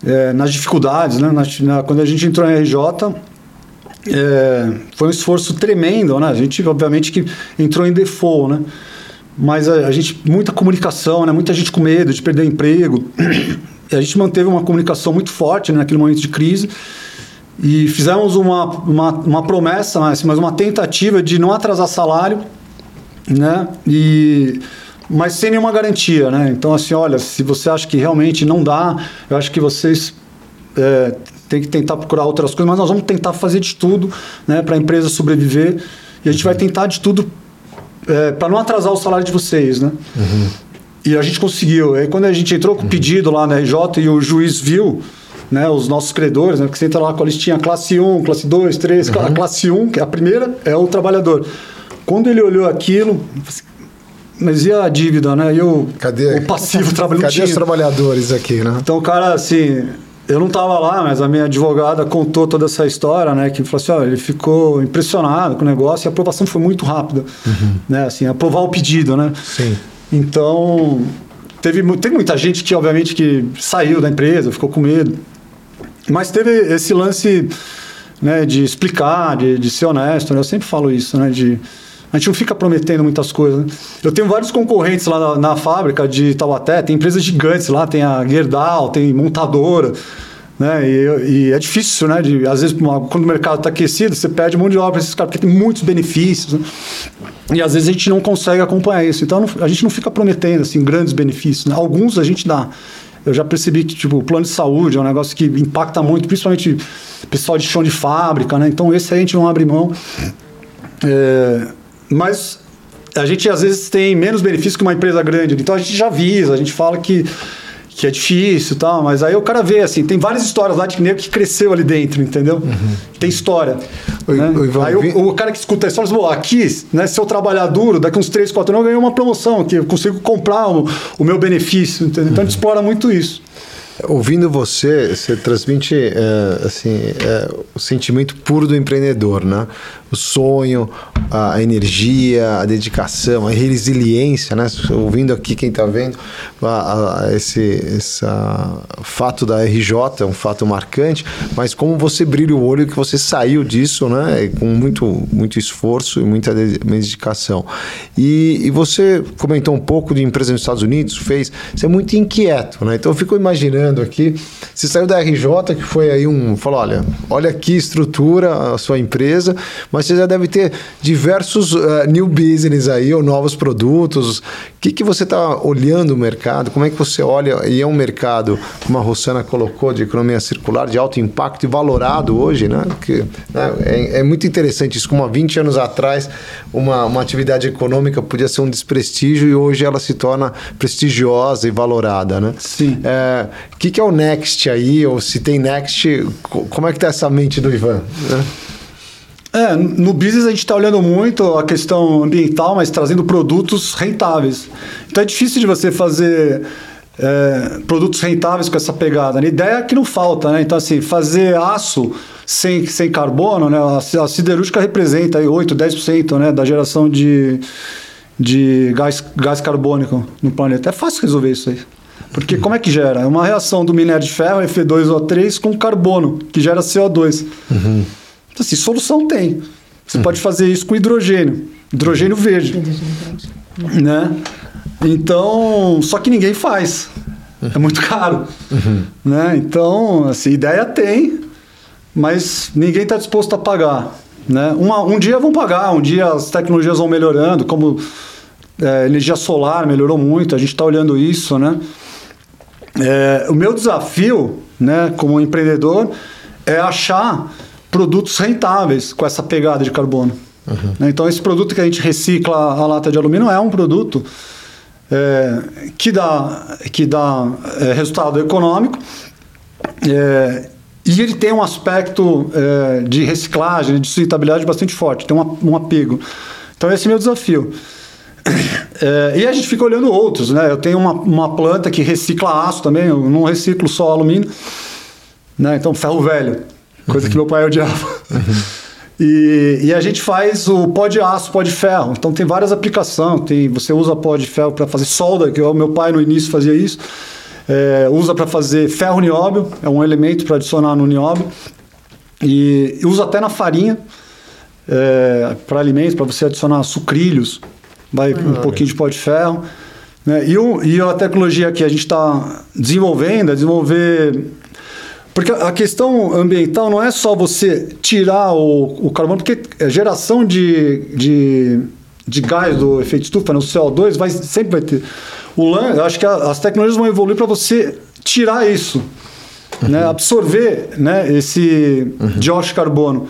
[SPEAKER 1] É, nas dificuldades, né? Na, na, quando a gente entrou em RJ, é, foi um esforço tremendo, né? A gente, obviamente, que entrou em default, né? Mas a, a, gente, muita comunicação, né? Muita gente com medo de perder emprego. A gente manteve uma comunicação muito forte né? naquele momento de crise e fizemos uma, uma, uma promessa, mas uma tentativa de não atrasar salário né? E mas sem nenhuma garantia, né? Então assim, olha, se você acha que realmente não dá, eu acho que vocês é, tem que tentar procurar outras coisas, mas nós vamos tentar fazer de tudo, né, para a empresa sobreviver e a gente vai tentar de tudo é, para não atrasar o salário de vocês, né? Uhum. E a gente conseguiu. Aí quando a gente entrou com o pedido lá na RJ e o juiz viu, né, os nossos credores, né, porque você entra lá com a listinha classe 1, classe 2, 3, uhum. a classe 1, que é a primeira, é o trabalhador. Quando ele olhou aquilo, mas e a dívida, né? E o,
[SPEAKER 3] cadê,
[SPEAKER 1] o passivo trabalhando?
[SPEAKER 3] Cadê os trabalhadores aqui, né?
[SPEAKER 1] Então, cara, assim, eu não estava lá, mas a minha advogada contou toda essa história, né? Que falou assim, olha, ele ficou impressionado com o negócio e a aprovação foi muito rápida, uhum. né? Assim, aprovar o pedido, né?
[SPEAKER 3] Sim.
[SPEAKER 1] Então, teve, teve muita gente que, obviamente, que saiu da empresa, ficou com medo. Mas teve esse lance né, de explicar, de, de ser honesto, né? Eu sempre falo isso, né? De, a gente não fica prometendo muitas coisas. Né? Eu tenho vários concorrentes lá na, na, fábrica de Taubaté, tem empresas gigantes lá, tem a Gerdau, tem montadora. Né? E, e, é difícil, né? De, às vezes, quando o mercado está aquecido, você pede um monte de obra para esses caras, porque tem muitos benefícios. Né? E às vezes a gente não consegue acompanhar isso. Então não, a gente não fica prometendo assim, grandes benefícios. Né? Alguns a gente dá. Eu já percebi que tipo, o plano de saúde é um negócio que impacta muito, principalmente pessoal de chão de fábrica, né? Então esse a gente não abre mão. É, mas a gente às vezes tem menos benefício que uma empresa grande. Então a gente já avisa, a gente fala que, que é difícil e tal, mas aí o cara vê assim, tem várias histórias lá de nego que cresceu ali dentro, entendeu? Uhum. Tem história. Oi, né? oi, aí o, o, cara que escuta a história diz, aqui, né, se eu trabalhar duro, daqui uns 3, 4 anos eu ganhei uma promoção, que eu consigo comprar o, o meu benefício, entendeu? Então uhum. a gente explora muito isso.
[SPEAKER 3] Ouvindo você, você transmite é, assim, é, o sentimento puro do empreendedor, né? O sonho, a energia, a dedicação, a resiliência, né? Ouvindo aqui quem está vendo, a, a, esse, fato da RJ é um fato marcante, mas como você brilha o olho que você saiu disso, né? Com muito, muito esforço e muita dedicação. E, e você comentou um pouco de empresa nos Estados Unidos, fez, você é muito inquieto, né? Então eu fico imaginando aqui, você saiu da RJ, que foi aí um, falou, olha, olha aqui estrutura a sua empresa, mas você já deve ter diversos uh, new business aí, ou novos produtos. O que, que você está olhando o mercado? Como é que você olha? E é um mercado, como a Rossana colocou, de economia circular, de alto impacto e valorado hoje, né? Que, né? É, é, muito interessante isso. Como há 20 anos atrás, uma, uma atividade econômica podia ser um desprestígio e hoje ela se torna prestigiosa e valorada, né?
[SPEAKER 1] Sim.
[SPEAKER 3] O é, que, que é o Next aí? Ou se tem Next, como é que está essa mente do Ivan? Né?
[SPEAKER 1] É, no business a gente está olhando muito a questão ambiental, mas trazendo produtos rentáveis. Então é difícil de você fazer é, produtos rentáveis com essa pegada. A ideia é que não falta, né? Então, assim, fazer aço sem, sem carbono, né? A, a siderúrgica representa aí 8, 10% né? da geração de, de gás, gás carbônico no planeta. É fácil resolver isso aí. Porque como é que gera? É uma reação do minério de ferro, Fe2O3, com carbono, que gera CO2. Uhum. Então, assim, solução tem. Você uhum. pode fazer isso com hidrogênio, hidrogênio verde. Hidrogênio Né? Então, só que ninguém faz. É muito caro. Uhum. Né? Então, assim, ideia tem, mas ninguém está disposto a pagar. Né? Uma, um dia vão pagar, um dia as tecnologias vão melhorando, como é, energia solar melhorou muito, a gente está olhando isso. Né? É, o meu desafio né, como empreendedor é achar produtos rentáveis com essa pegada de carbono. Uhum. Então, esse produto que a gente recicla a lata de alumínio é um produto é, que dá, que dá é, resultado econômico é, e ele tem um aspecto é, de reciclagem, de sustentabilidade bastante forte, tem uma, um apego. Então, esse é o meu desafio. É, e a gente fica olhando outros, né? Eu tenho uma, uma planta que recicla aço também, eu não reciclo só alumínio, né? Então, ferro velho coisa que meu pai odiava. Uhum. E, e, a gente faz o pó de aço, pó de ferro. Então tem várias aplicações. Tem, você usa pó de ferro para fazer solda, que o meu pai no início fazia isso. É, usa para fazer ferro nióbio, é um elemento para adicionar no nióbio. E, usa até na farinha é, para alimentos, para você adicionar sucrilhos. Vai um pouquinho de pó de ferro. Né? E, o, e a tecnologia que a gente está desenvolvendo é desenvolver porque a questão ambiental não é só você tirar o, o carbono, porque a geração de, de, de gás do efeito estufa, no né, CO2, vai, sempre vai ter. O LAN, eu acho que a, as tecnologias vão evoluir para você tirar isso, uhum. né? absorver né? esse uhum. dióxido de carbono.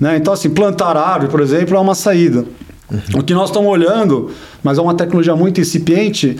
[SPEAKER 1] Né? Então, assim, plantar árvore, por exemplo, é uma saída. Uhum. O que nós estamos olhando, mas é uma tecnologia muito incipiente,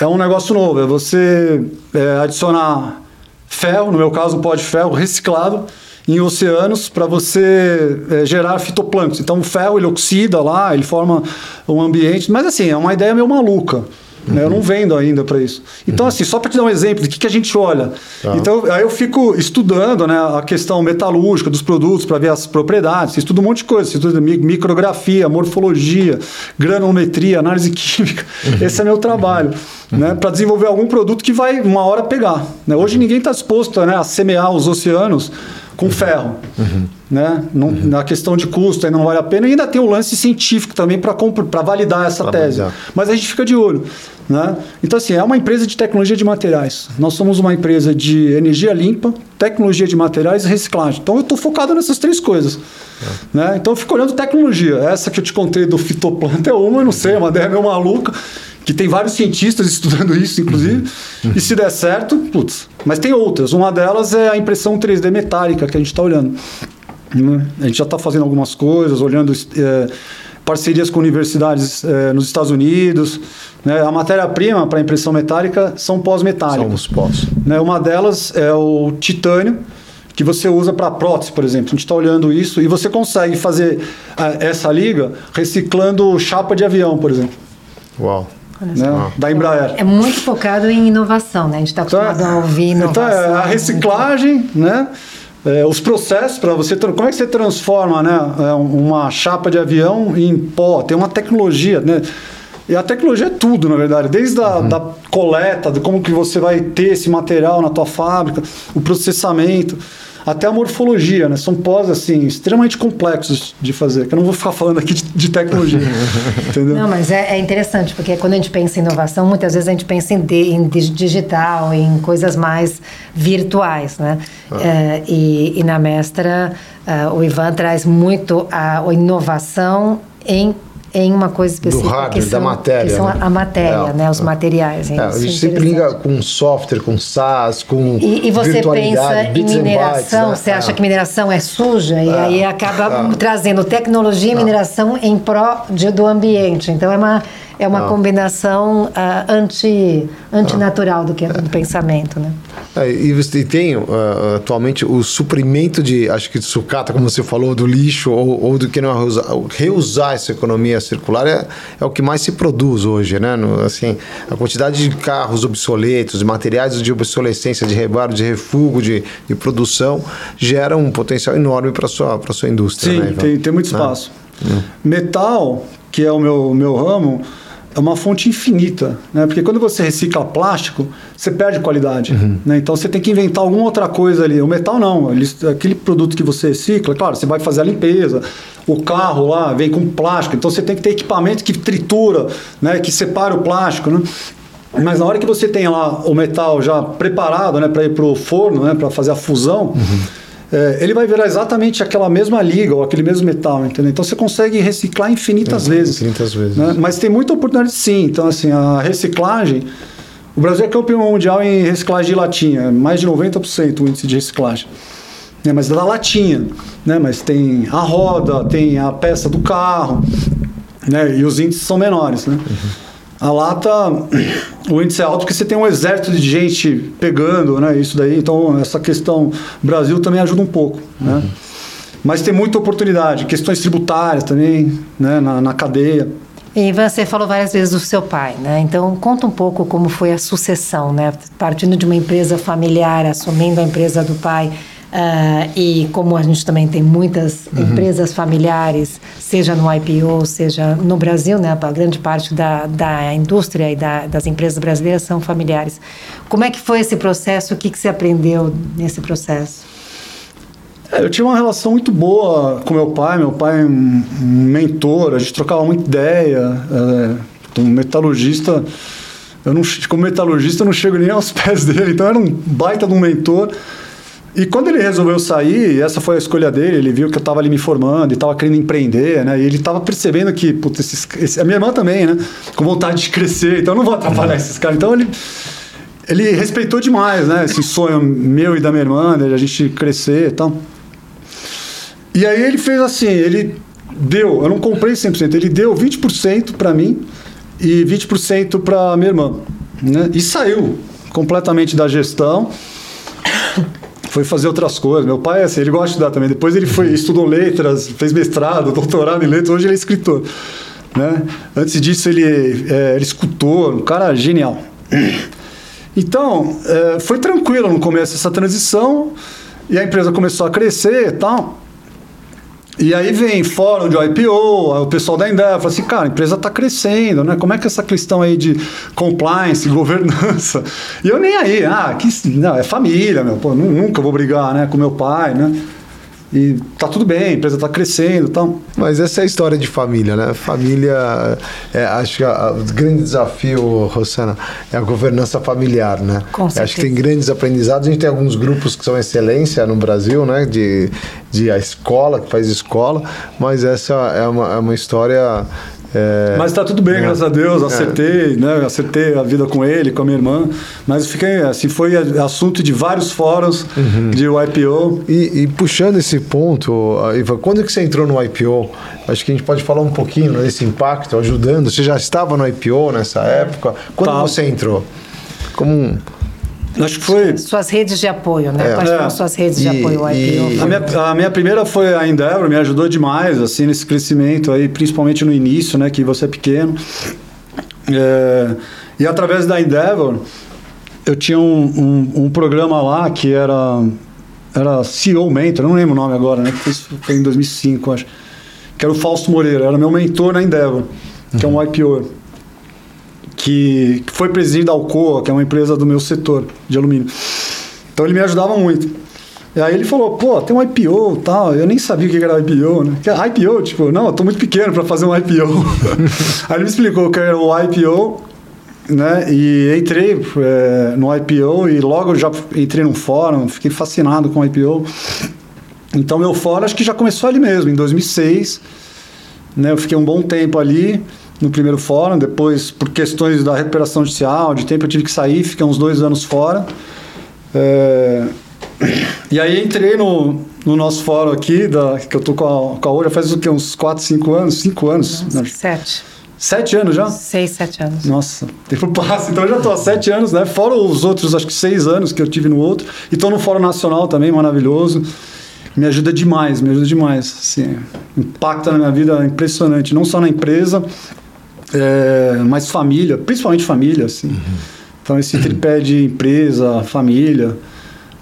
[SPEAKER 1] é um negócio novo. É você é, adicionar ferro, no meu caso, pó de ferro reciclado em oceanos para você é, gerar fitoplâncton. Então o ferro ele oxida lá, ele forma um ambiente, mas assim, é uma ideia meio maluca. Uhum. Né? Eu não vendo ainda para isso. Então, uhum. assim, só para te dar um exemplo de que, que a gente olha. Tá. Então, aí eu fico estudando né, a questão metalúrgica dos produtos para ver as propriedades. Estudo um monte de coisa. Estudo micrografia, morfologia, granulometria, análise química. Uhum. Esse é meu trabalho. Né, para desenvolver algum produto que vai uma hora pegar. Né? Hoje ninguém está disposto né, a semear os oceanos com ferro. Uhum. Né? Não, uhum. Na questão de custo ainda não vale a pena. E ainda tem o lance científico também para validar essa pra tese. Validar. Mas a gente fica de olho. Né? Então, assim, é uma empresa de tecnologia de materiais. Nós somos uma empresa de energia limpa, tecnologia de materiais e reciclagem. Então, eu estou focado nessas três coisas. É. Né? Então, eu fico olhando tecnologia. Essa que eu te contei do fitoplanta é uma, eu não sei, é uma ideia meio maluca que tem vários cientistas estudando isso, inclusive, uhum. e se der certo, putz. Mas tem outras. Uma delas é a impressão 3D metálica que a gente está olhando. Né? A gente já está fazendo algumas coisas, olhando é, parcerias com universidades é, nos Estados Unidos. Né? A matéria-prima para impressão metálica são pós-metálicos. São
[SPEAKER 3] os pós.
[SPEAKER 1] Né? Uma delas é o titânio, que você usa para prótese, por exemplo. A gente está olhando isso e você consegue fazer é, essa liga reciclando chapa de avião, por exemplo.
[SPEAKER 3] Uau
[SPEAKER 1] né? da Embraer.
[SPEAKER 4] É muito focado em inovação, né? A gente está então, acostumado então, a ouvir inovação.
[SPEAKER 1] Então, é a reciclagem, né? É, os processos para você como é que você transforma né é, uma chapa de avião em pó tem uma tecnologia né e a tecnologia é tudo na verdade desde a uhum. da coleta de como que você vai ter esse material na tua fábrica o processamento até a morfologia, né? São pós, assim, extremamente complexos de fazer, que eu não vou ficar falando aqui de, de tecnologia, entendeu?
[SPEAKER 4] Não, mas é, é, interessante, porque quando a gente pensa em inovação, muitas vezes a gente pensa em, de, em digital, em coisas mais virtuais, né? Ah. É, e, e, na Mestra, uh, o Ivan traz muito a, a inovação em em uma coisa específica.
[SPEAKER 3] Do hardware, são, da matéria.
[SPEAKER 4] Que são né? a matéria, é, né? Os materiais.
[SPEAKER 3] É, a gente sempre liga com software, com SaaS, com
[SPEAKER 4] E, e você pensa em mineração, bytes, né? você acha é. que mineração é suja e é. aí acaba é. trazendo tecnologia e mineração em pró de, do ambiente. Então é uma é uma ah. combinação uh, anti, antinatural ah. do que do pensamento, né?
[SPEAKER 3] É, e você tem uh, atualmente o suprimento de, acho que de sucata, como você falou, do lixo ou, ou do que não reusar, reusar essa economia circular é, é o que mais se produz hoje, né? No, assim, a quantidade de carros obsoletos, de materiais de obsolescência, de rebaro, de refúgio, de, de produção, gera um potencial enorme para sua para sua indústria.
[SPEAKER 1] Sim, né, tem, tem muito né? espaço. Hum. Metal, que é o meu, meu ramo, é uma fonte infinita, né? Porque quando você recicla plástico, você perde qualidade, uhum. né? Então você tem que inventar alguma outra coisa ali. O metal não, ele, aquele produto que você recicla, claro, você vai fazer a limpeza, o carro lá vem com plástico, então você tem que ter equipamento que tritura, né? Que separa o plástico, né? Mas na hora que você tem lá o metal já preparado, né, para ir para o forno, né, para fazer a fusão, uhum é, ele vai virar exatamente aquela mesma liga ou aquele mesmo metal, entendeu? Então você consegue reciclar infinitas é, vezes.
[SPEAKER 3] Infinitas vezes.
[SPEAKER 1] Né? Mas tem muita oportunidade sim. Então, assim, a reciclagem. O Brasil é campeão mundial em reciclagem de latinha, mais de 90% o índice de reciclagem. É, mas da latinha, né? Mas tem a roda, tem a peça do carro, né? E os índices são menores, né? Uhum. A lata, o índice é alto porque você tem um exército de gente pegando, né? Isso daí, então essa questão Brasil também ajuda um pouco, né? Uhum. Mas tem muita oportunidade, questões tributárias também, né? Na, na cadeia.
[SPEAKER 4] E você falou várias vezes do seu pai, né? Então conta um pouco como foi a sucessão, né? Partindo de uma empresa familiar, assumindo a empresa do pai. Uh, e como a gente também tem muitas uhum. empresas familiares, seja no IPO, seja no Brasil, né, a grande parte da, da indústria e da, das empresas brasileiras são familiares. Como é que foi esse processo? O que, que você aprendeu nesse processo?
[SPEAKER 1] É, eu tinha uma relação muito boa com meu pai. Meu pai é um, um mentor, a gente trocava muita ideia. É, um metalurgista, eu não, como metalurgista, eu não chego nem aos pés dele, então era um baita de um mentor. E quando ele resolveu sair, essa foi a escolha dele, ele viu que eu estava ali me formando e estava querendo empreender, né? E ele estava percebendo que, putz, esses, esse, a minha irmã também, né? Com vontade de crescer, então eu não vou atrapalhar esses caras. Então ele, ele respeitou demais, né? Esse sonho meu e da minha irmã, né? de a gente crescer e tal. E aí ele fez assim, ele deu, eu não comprei 100%, ele deu 20% para mim e 20% para minha irmã, né? E saiu completamente da gestão foi fazer outras coisas. Meu pai, assim, ele gosta de estudar também. Depois ele foi, estudou letras, fez mestrado, doutorado em letras. Hoje ele é escritor. Né? Antes disso, ele é, era escultor, um cara genial. Então, é, foi tranquilo no começo essa transição e a empresa começou a crescer e tal. E aí vem fórum de IPO, o pessoal da Endeavor fala assim, cara, a empresa está crescendo, né? Como é que é essa questão aí de compliance, governança? E eu nem aí, ah, que, não, é família, meu, pô, nunca vou brigar, né, com meu pai, né? E tá tudo bem, a empresa está crescendo tal.
[SPEAKER 3] Mas essa é a história de família, né? Família, é, acho que a, o grande desafio, Rosana, é a governança familiar, né?
[SPEAKER 4] Com certeza.
[SPEAKER 3] Acho que tem grandes aprendizados. A gente tem alguns grupos que são excelência no Brasil, né? De, de a escola, que faz escola, mas essa é uma, é uma história
[SPEAKER 1] é, mas está tudo bem, é, graças a Deus. É. Acertei, é. né? Acertei a vida com ele, com a minha irmã. Mas fiquei assim, foi assunto de vários fóruns uhum. de IPO.
[SPEAKER 3] E, e, puxando esse ponto, Ivan, quando que você entrou no IPO? Acho que a gente pode falar um pouquinho desse impacto, ajudando. Você já estava no IPO nessa época? Quando tá. você entrou? Como um
[SPEAKER 1] Acho que foi.
[SPEAKER 4] Suas redes de apoio, né? É. Quais foram é. suas redes de apoio ao IPO?
[SPEAKER 1] A minha, a minha primeira foi a Endeavor, me ajudou demais, assim, nesse crescimento aí, principalmente no início, né? Que você é pequeno. É, e através da Endeavor, eu tinha um, um, um, programa lá que era, era CEO Mentor, não lembro o nome agora, né? Foi em 2005, acho. Que era o Fausto Moreira, era meu mentor na Endeavor, que uhum. é um IPO que, foi presidente da Alcoa, que é uma empresa do meu setor de alumínio. Então ele me ajudava muito. E aí ele falou, pô, tem um IPO e tal. Eu nem sabia o que era IPO, né? IPO, tipo, não, eu tô muito pequeno para fazer um IPO. aí ele me explicou que era o IPO, né? E entrei é, no IPO e logo já entrei num fórum, fiquei fascinado com o IPO. Então meu fórum acho que já começou ali mesmo, em 2006. Né? Eu fiquei um bom tempo ali no primeiro fórum, depois por questões da recuperação judicial, de tempo eu tive que sair, fiquei uns dois anos fora. É, e aí entrei no, no nosso fórum aqui, da, que eu tô com a, com a Olha faz o quê? Uns 4, 5 anos? 5 anos?
[SPEAKER 4] Nossa, sete.
[SPEAKER 1] Sete anos já?
[SPEAKER 4] Seis, sete anos.
[SPEAKER 1] Nossa, tempo passa. Então eu já estou há sete anos, né? Fora os outros, acho que seis anos que eu tive no outro. E estou no Fórum Nacional também, maravilhoso. Me ajuda demais, me ajuda demais. Assim, impacta na minha vida impressionante. Não só na empresa, é, mas família, principalmente família, assim. Uhum. Então esse tripé de empresa, família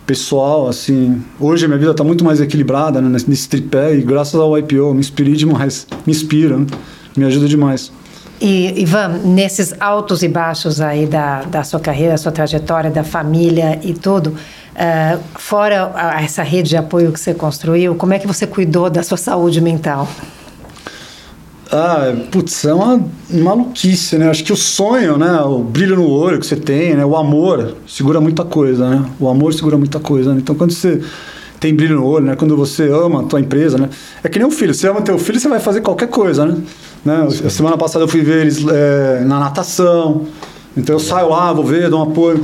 [SPEAKER 1] pessoal, assim. Hoje a minha vida está muito mais equilibrada né, nesse tripé e graças ao IPO me inspirei demais, me inspira, né? me ajuda demais.
[SPEAKER 4] E Ivan, nesses altos e baixos aí da, da sua carreira, da sua trajetória, da família e tudo, uh, fora essa rede de apoio que você construiu, como é que você cuidou da sua saúde mental?
[SPEAKER 1] Ah, putz, é uma maluquice, né? Acho que o sonho, né? O brilho no olho que você tem, né? O amor segura muita coisa, né? O amor segura muita coisa. Né? Então, quando você tem brilho no olho, né? Quando você ama a tua empresa, né? É que nem um filho. Você ama teu filho, você vai fazer qualquer coisa, né? né? A semana passada eu fui ver eles é, na natação. Então eu saio lá, vou ver, dou um apoio.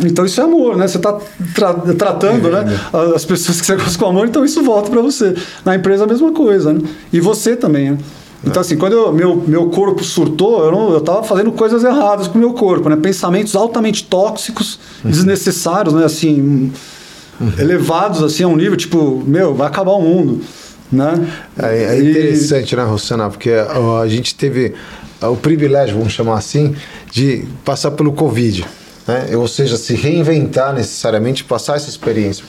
[SPEAKER 1] Então isso é amor, né? Você está tra tratando é, né? as pessoas que você gosta com amor, então isso volta para você. Na empresa a mesma coisa, né? E você também, né? Então, assim, quando eu, meu, meu corpo surtou, eu, não, eu tava fazendo coisas erradas com o meu corpo, né? Pensamentos altamente tóxicos, uhum. desnecessários, né? Assim, uhum. elevados, assim, a um nível, tipo, meu, vai acabar o mundo, né?
[SPEAKER 3] É, é interessante, e... né, Rossana? Porque a gente teve o privilégio, vamos chamar assim, de passar pelo Covid né? ou seja, se reinventar necessariamente, passar essa experiência.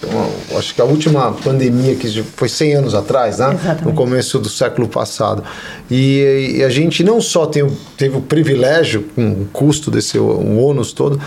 [SPEAKER 3] Eu acho que a última pandemia que foi 100 anos atrás, né? no começo do século passado. E, e, a gente não só tem, teve o privilégio, com o custo desse o ônus todo,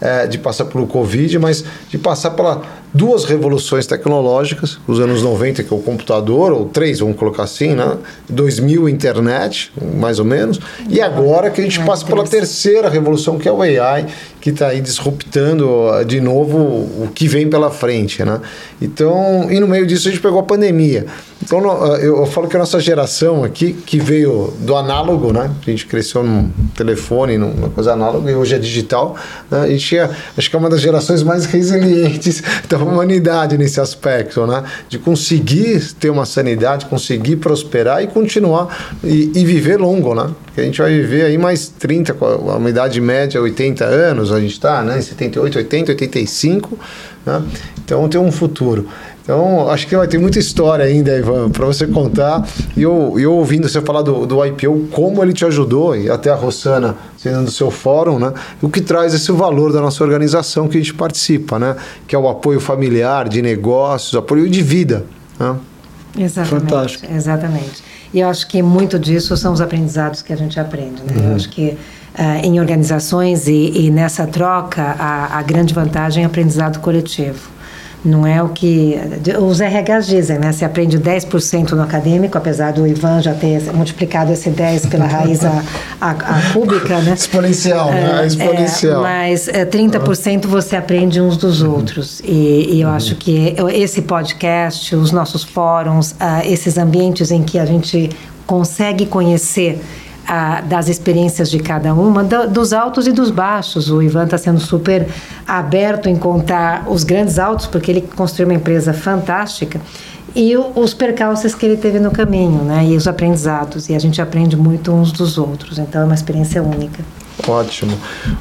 [SPEAKER 3] é, de passar pelo Covid, mas de passar pela duas revoluções tecnológicas, os anos 90, que é o computador, ou três, vamos colocar assim, né? 2000, internet, mais ou menos, e agora que a gente passa pela terceira revolução, que é o AI, que está aí disruptando de novo o que vem pela frente, né? Então, e no meio disso a gente pegou a pandemia. Então, eu falo que a nossa geração aqui, que veio do análogo, né? A gente cresceu num telefone, numa coisa análoga, e hoje é digital, né? A gente é, acho que é uma das gerações mais resilientes da humanidade nesse aspecto, né? De conseguir ter uma sanidade, conseguir prosperar e continuar e, e viver longo, né? Porque a gente vai viver aí mais 30, uma idade média 80 anos, a gente está, né? 78, 80, 85, né? Então tem um futuro. Então, acho que vai ter muita história ainda, Ivan, para você contar. E eu, eu ouvindo você falar do, do IPO, como ele te ajudou, e até a Rossana sendo do seu fórum, né? O que traz esse valor da nossa organização que a gente participa, né? Que é o apoio familiar, de negócios, apoio de vida. Né?
[SPEAKER 4] Exatamente. Fantástico. Exatamente. E eu acho que muito disso são os aprendizados que a gente aprende, né? Uhum. Eu acho que uh, em organizações e, e nessa troca, a, a grande vantagem é o aprendizado coletivo. Não é o que os RHs dizem, né? Você aprende 10% no acadêmico, apesar do Ivan já ter multiplicado esse 10 pela raiz a, a, a cúbica, né?
[SPEAKER 3] Exponencial, né? é, né? Exponencial.
[SPEAKER 4] É, mas é, 30% você aprende uns dos uhum. outros. E, e eu uhum. acho que esse podcast, os nossos fóruns, uh, esses ambientes em que a gente consegue conhecer a, das experiências de cada uma, do, dos altos e dos baixos. O Ivan está sendo super aberto em contar os grandes altos, porque ele construiu uma empresa fantástica, e os percalços que ele teve no caminho, né? E os aprendizados. E a gente aprende muito uns dos outros. Então é uma experiência única.
[SPEAKER 3] Ótimo.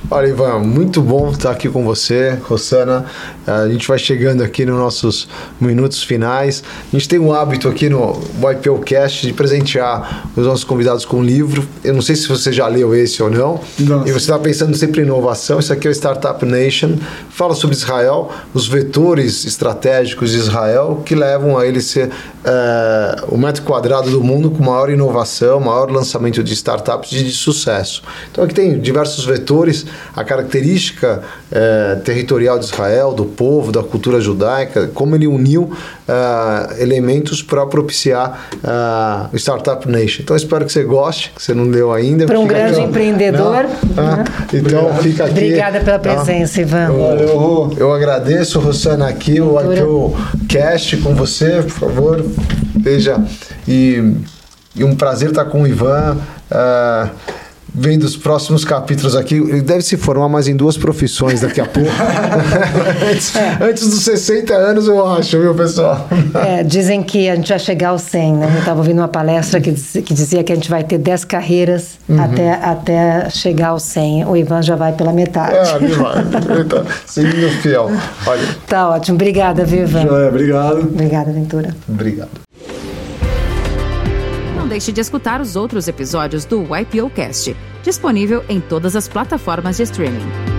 [SPEAKER 3] Olha, Ivan, muito bom estar aqui com você, Rossana. A gente vai chegando aqui nos nossos minutos finais. A gente tem um hábito aqui no YPOcast de presentear os nossos convidados com um livro. Eu não sei se você já leu esse ou não. Nossa. E você está pensando sempre em inovação. Isso aqui é o Startup Nation. Fala sobre Israel, os vetores estratégicos de Israel que levam a ele ser é, o metro quadrado do mundo com maior inovação, maior lançamento de startups de, de sucesso. Então aqui tem diversos vetores, a característica é, territorial de Israel, do povo, da cultura judaica, como ele uniu é, elementos para propiciar o Startup Nation. Então espero que você goste, que você não deu ainda.
[SPEAKER 4] Para um grande aqui, empreendedor. Não,
[SPEAKER 3] né? Então Obrigado. fica aqui.
[SPEAKER 4] Obrigada pela presença, Ivan.
[SPEAKER 3] Eu, eu agradeço, Rosana, aqui o IPO Cast com você, por favor. Veja, e, e um prazer estar com o Ivan. Uh, vendo os próximos capítulos aqui. Ele deve se formar mais em duas profissões daqui a pouco. antes, é. antes, dos 60 anos, eu acho, viu, pessoal?
[SPEAKER 4] É, dizem que a gente vai chegar aos 100, né? Eu estava ouvindo uma palestra que, que dizia que a gente vai ter 10 carreiras uhum. até, até chegar aos 100. O Ivan já vai pela metade.
[SPEAKER 3] É, ele vai. Ele tá seguindo fiel. Olha.
[SPEAKER 4] Tá ótimo. Obrigada, viu, Ivan?
[SPEAKER 1] Joia, obrigado.
[SPEAKER 4] Obrigada, Ventura.
[SPEAKER 3] Obrigado
[SPEAKER 2] deixe de escutar os outros episódios do YPO Cast, disponível em todas as plataformas de streaming.